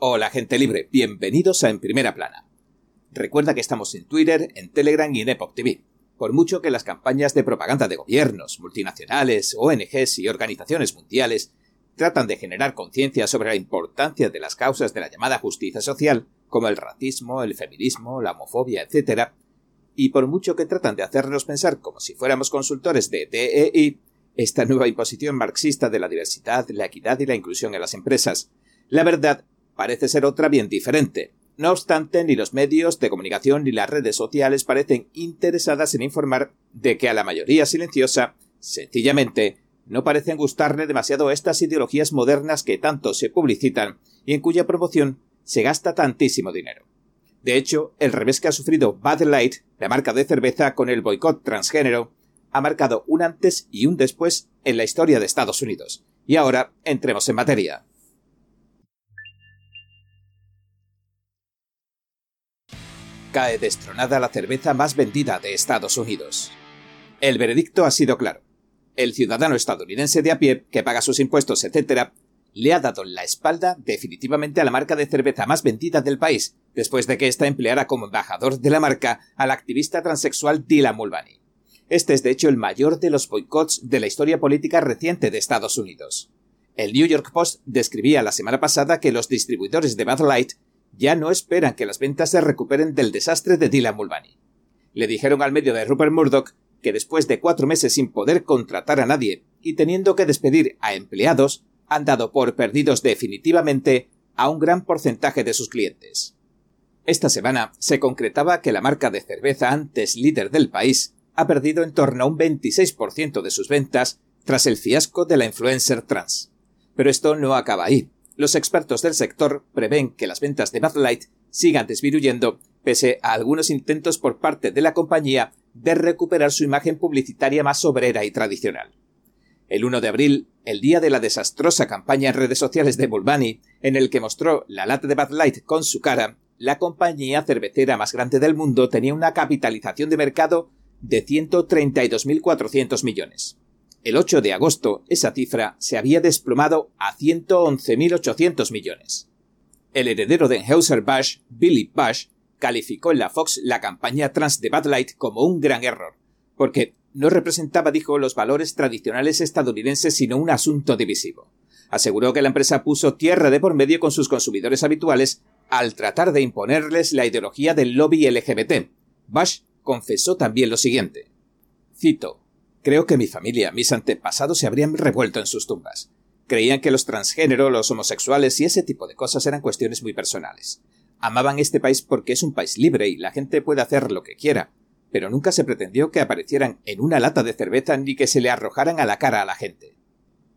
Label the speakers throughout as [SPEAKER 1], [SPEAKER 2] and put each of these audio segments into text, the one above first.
[SPEAKER 1] Hola gente libre, bienvenidos a En Primera Plana. Recuerda que estamos en Twitter, en Telegram y en Epoch TV. Por mucho que las campañas de propaganda de gobiernos, multinacionales, ONGs y organizaciones mundiales tratan de generar conciencia sobre la importancia de las causas de la llamada justicia social, como el racismo, el feminismo, la homofobia, etc., y por mucho que tratan de hacernos pensar como si fuéramos consultores de DEI, esta nueva imposición marxista de la diversidad, la equidad y la inclusión en las empresas, la verdad parece ser otra bien diferente. No obstante, ni los medios de comunicación ni las redes sociales parecen interesadas en informar de que a la mayoría silenciosa, sencillamente, no parecen gustarle demasiado estas ideologías modernas que tanto se publicitan y en cuya promoción se gasta tantísimo dinero. De hecho, el revés que ha sufrido Bud Light, la marca de cerveza con el boicot transgénero, ha marcado un antes y un después en la historia de Estados Unidos. Y ahora entremos en materia. Cae destronada la cerveza más vendida de Estados Unidos. El veredicto ha sido claro. El ciudadano estadounidense de a pie, que paga sus impuestos, etc., le ha dado la espalda definitivamente a la marca de cerveza más vendida del país, después de que ésta empleara como embajador de la marca al activista transexual Dylan Mulvaney. Este es de hecho el mayor de los boicots de la historia política reciente de Estados Unidos. El New York Post describía la semana pasada que los distribuidores de Bud Light ya no esperan que las ventas se recuperen del desastre de Dylan Mulvaney. Le dijeron al medio de Rupert Murdoch que después de cuatro meses sin poder contratar a nadie y teniendo que despedir a empleados, han dado por perdidos definitivamente a un gran porcentaje de sus clientes. Esta semana se concretaba que la marca de cerveza antes líder del país ha perdido en torno a un 26% de sus ventas tras el fiasco de la influencer trans. Pero esto no acaba ahí. Los expertos del sector prevén que las ventas de Bud Light sigan disminuyendo pese a algunos intentos por parte de la compañía de recuperar su imagen publicitaria más obrera y tradicional. El 1 de abril, el día de la desastrosa campaña en redes sociales de Bulbani, en el que mostró la lata de Bud Light con su cara, la compañía cervecera más grande del mundo tenía una capitalización de mercado de 132.400 millones. El 8 de agosto, esa cifra se había desplomado a 111.800 millones. El heredero de Anheuser-Busch, Billy Bush, calificó en la Fox la campaña trans de Bud Light como un gran error, porque no representaba, dijo, los valores tradicionales estadounidenses, sino un asunto divisivo. Aseguró que la empresa puso tierra de por medio con sus consumidores habituales al tratar de imponerles la ideología del lobby LGBT. Bush confesó también lo siguiente. Cito Creo que mi familia, mis antepasados se habrían revuelto en sus tumbas. Creían que los transgénero, los homosexuales y ese tipo de cosas eran cuestiones muy personales. Amaban este país porque es un país libre y la gente puede hacer lo que quiera, pero nunca se pretendió que aparecieran en una lata de cerveza ni que se le arrojaran a la cara a la gente.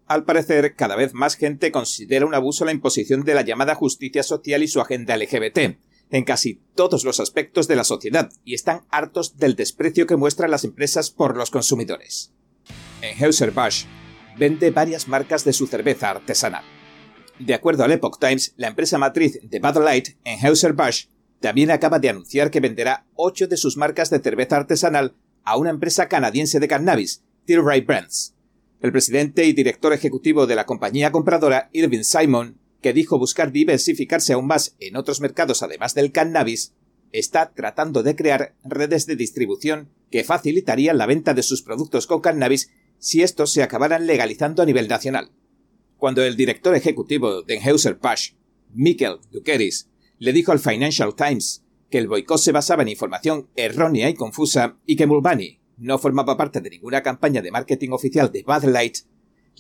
[SPEAKER 1] Al parecer, cada vez más gente considera un abuso la imposición de la llamada justicia social y su agenda LGBT, en casi todos los aspectos de la sociedad y están hartos del desprecio que muestran las empresas por los consumidores. Anheuser-Busch vende varias marcas de su cerveza artesanal. De acuerdo al Epoch Times, la empresa matriz de Bud Light, Anheuser-Busch, también acaba de anunciar que venderá ocho de sus marcas de cerveza artesanal a una empresa canadiense de cannabis, Tilray Brands. El presidente y director ejecutivo de la compañía compradora, Irving Simon, que dijo buscar diversificarse aún más en otros mercados además del cannabis, está tratando de crear redes de distribución que facilitarían la venta de sus productos con cannabis si estos se acabaran legalizando a nivel nacional. Cuando el director ejecutivo de Anheuser-Busch, Michael Dukeris, le dijo al Financial Times que el boicot se basaba en información errónea y confusa y que Mulvaney no formaba parte de ninguna campaña de marketing oficial de Bud Light,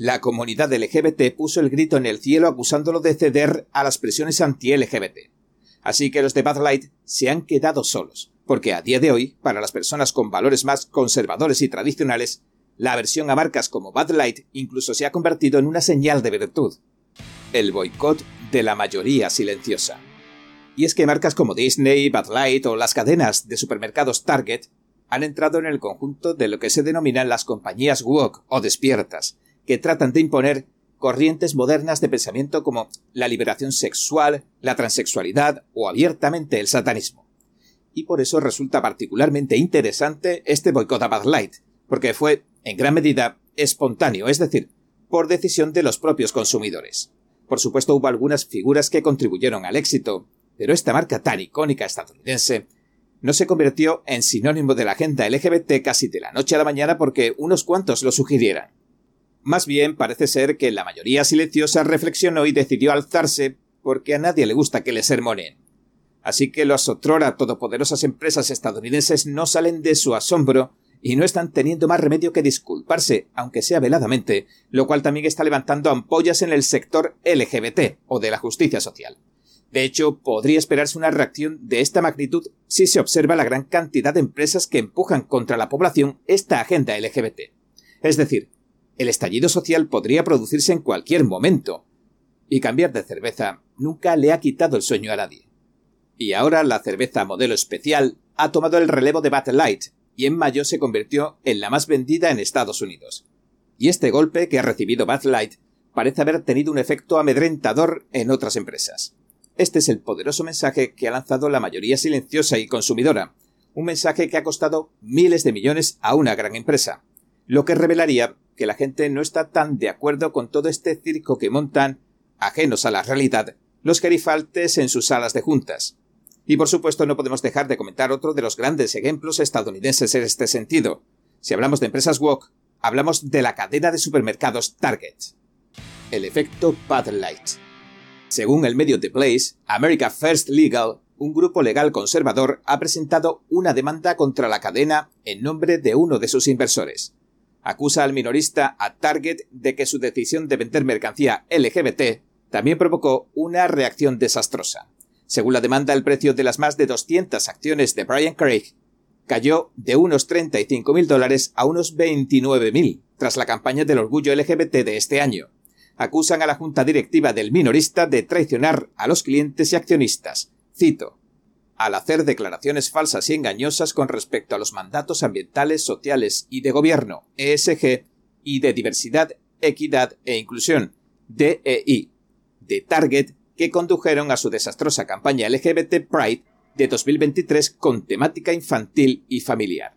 [SPEAKER 1] la comunidad LGBT puso el grito en el cielo acusándolo de ceder a las presiones anti-LGBT. Así que los de Bud Light se han quedado solos, porque a día de hoy, para las personas con valores más conservadores y tradicionales, la aversión a marcas como Bud Light incluso se ha convertido en una señal de virtud. El boicot de la mayoría silenciosa. Y es que marcas como Disney, Bud Light o las cadenas de supermercados Target han entrado en el conjunto de lo que se denominan las compañías woke o despiertas, que tratan de imponer corrientes modernas de pensamiento como la liberación sexual, la transexualidad o abiertamente el satanismo. Y por eso resulta particularmente interesante este boicot a Bud Light, porque fue, en gran medida, espontáneo, es decir, por decisión de los propios consumidores. Por supuesto hubo algunas figuras que contribuyeron al éxito, pero esta marca tan icónica estadounidense no se convirtió en sinónimo de la agenda LGBT casi de la noche a la mañana porque unos cuantos lo sugirieran. Más bien parece ser que la mayoría silenciosa reflexionó y decidió alzarse porque a nadie le gusta que le sermonen. Así que las otrora todopoderosas empresas estadounidenses no salen de su asombro y no están teniendo más remedio que disculparse, aunque sea veladamente, lo cual también está levantando ampollas en el sector LGBT o de la justicia social. De hecho, podría esperarse una reacción de esta magnitud si se observa la gran cantidad de empresas que empujan contra la población esta agenda LGBT. Es decir, el estallido social podría producirse en cualquier momento. Y cambiar de cerveza nunca le ha quitado el sueño a nadie. Y ahora la cerveza modelo especial ha tomado el relevo de Bud Light y en mayo se convirtió en la más vendida en Estados Unidos. Y este golpe que ha recibido Bud Light parece haber tenido un efecto amedrentador en otras empresas. Este es el poderoso mensaje que ha lanzado la mayoría silenciosa y consumidora, un mensaje que ha costado miles de millones a una gran empresa, lo que revelaría que la gente no está tan de acuerdo con todo este circo que montan, ajenos a la realidad, los gerifaltes en sus salas de juntas. Y por supuesto no podemos dejar de comentar otro de los grandes ejemplos estadounidenses en este sentido. Si hablamos de empresas woke, hablamos de la cadena de supermercados Target. El efecto Bud Light. Según el medio The Place, America First Legal, un grupo legal conservador, ha presentado una demanda contra la cadena en nombre de uno de sus inversores. Acusa al minorista a Target de que su decisión de vender mercancía LGBT también provocó una reacción desastrosa. Según la demanda, el precio de las más de 200 acciones de Brian Craig cayó de unos 35.000 dólares a unos 29.000 tras la campaña del orgullo LGBT de este año acusan a la junta directiva del minorista de traicionar a los clientes y accionistas. Cito. Al hacer declaraciones falsas y engañosas con respecto a los mandatos ambientales, sociales y de gobierno, ESG, y de diversidad, equidad e inclusión, DEI, de Target, que condujeron a su desastrosa campaña LGBT Pride de 2023 con temática infantil y familiar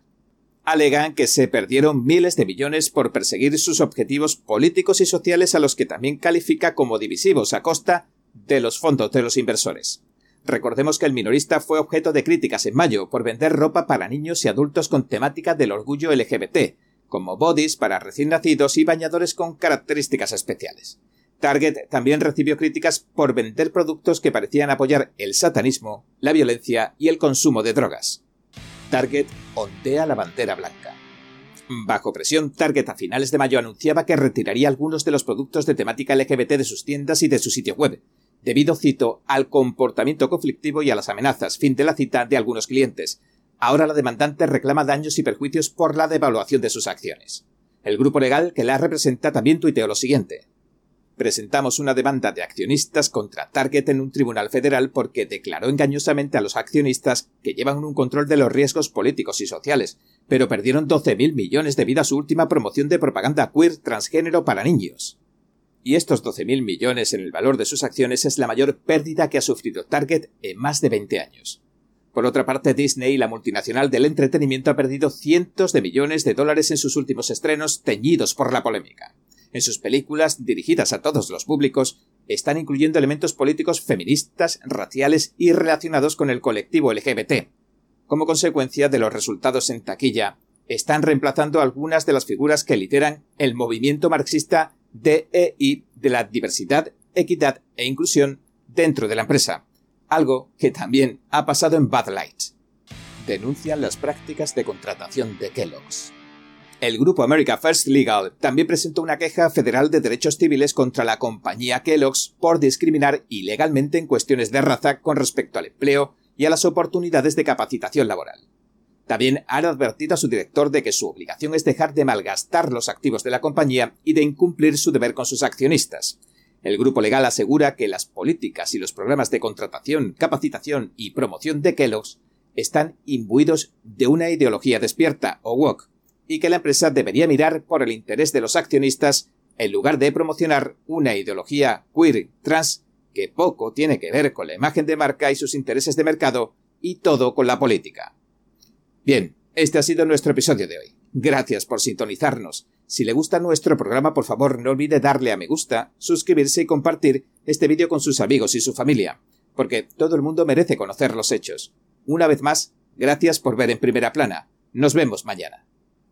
[SPEAKER 1] alegan que se perdieron miles de millones por perseguir sus objetivos políticos y sociales a los que también califica como divisivos a costa de los fondos de los inversores. Recordemos que el minorista fue objeto de críticas en mayo por vender ropa para niños y adultos con temática del orgullo LGBT, como bodies para recién nacidos y bañadores con características especiales. Target también recibió críticas por vender productos que parecían apoyar el satanismo, la violencia y el consumo de drogas. Target ondea la bandera blanca. Bajo presión, Target a finales de mayo anunciaba que retiraría algunos de los productos de temática LGBT de sus tiendas y de su sitio web, debido, cito, al comportamiento conflictivo y a las amenazas, fin de la cita, de algunos clientes. Ahora la demandante reclama daños y perjuicios por la devaluación de sus acciones. El grupo legal que la representa también tuiteó lo siguiente presentamos una demanda de accionistas contra Target en un tribunal federal porque declaró engañosamente a los accionistas que llevan un control de los riesgos políticos y sociales, pero perdieron 12.000 millones debido a su última promoción de propaganda queer transgénero para niños. Y estos 12.000 millones en el valor de sus acciones es la mayor pérdida que ha sufrido Target en más de 20 años. Por otra parte, Disney, la multinacional del entretenimiento, ha perdido cientos de millones de dólares en sus últimos estrenos teñidos por la polémica. En sus películas, dirigidas a todos los públicos, están incluyendo elementos políticos feministas, raciales y relacionados con el colectivo LGBT. Como consecuencia de los resultados en taquilla, están reemplazando algunas de las figuras que lideran el movimiento marxista DEI de la diversidad, equidad e inclusión dentro de la empresa, algo que también ha pasado en Bad Light. Denuncian las prácticas de contratación de Kellogg's. El grupo America First Legal también presentó una queja federal de derechos civiles contra la compañía Kellogg's por discriminar ilegalmente en cuestiones de raza con respecto al empleo y a las oportunidades de capacitación laboral. También han advertido a su director de que su obligación es dejar de malgastar los activos de la compañía y de incumplir su deber con sus accionistas. El grupo legal asegura que las políticas y los programas de contratación, capacitación y promoción de Kellogg's están imbuidos de una ideología despierta o woke y que la empresa debería mirar por el interés de los accionistas en lugar de promocionar una ideología queer trans que poco tiene que ver con la imagen de marca y sus intereses de mercado y todo con la política. Bien, este ha sido nuestro episodio de hoy. Gracias por sintonizarnos. Si le gusta nuestro programa, por favor no olvide darle a me gusta, suscribirse y compartir este vídeo con sus amigos y su familia, porque todo el mundo merece conocer los hechos. Una vez más, gracias por ver en primera plana. Nos vemos mañana.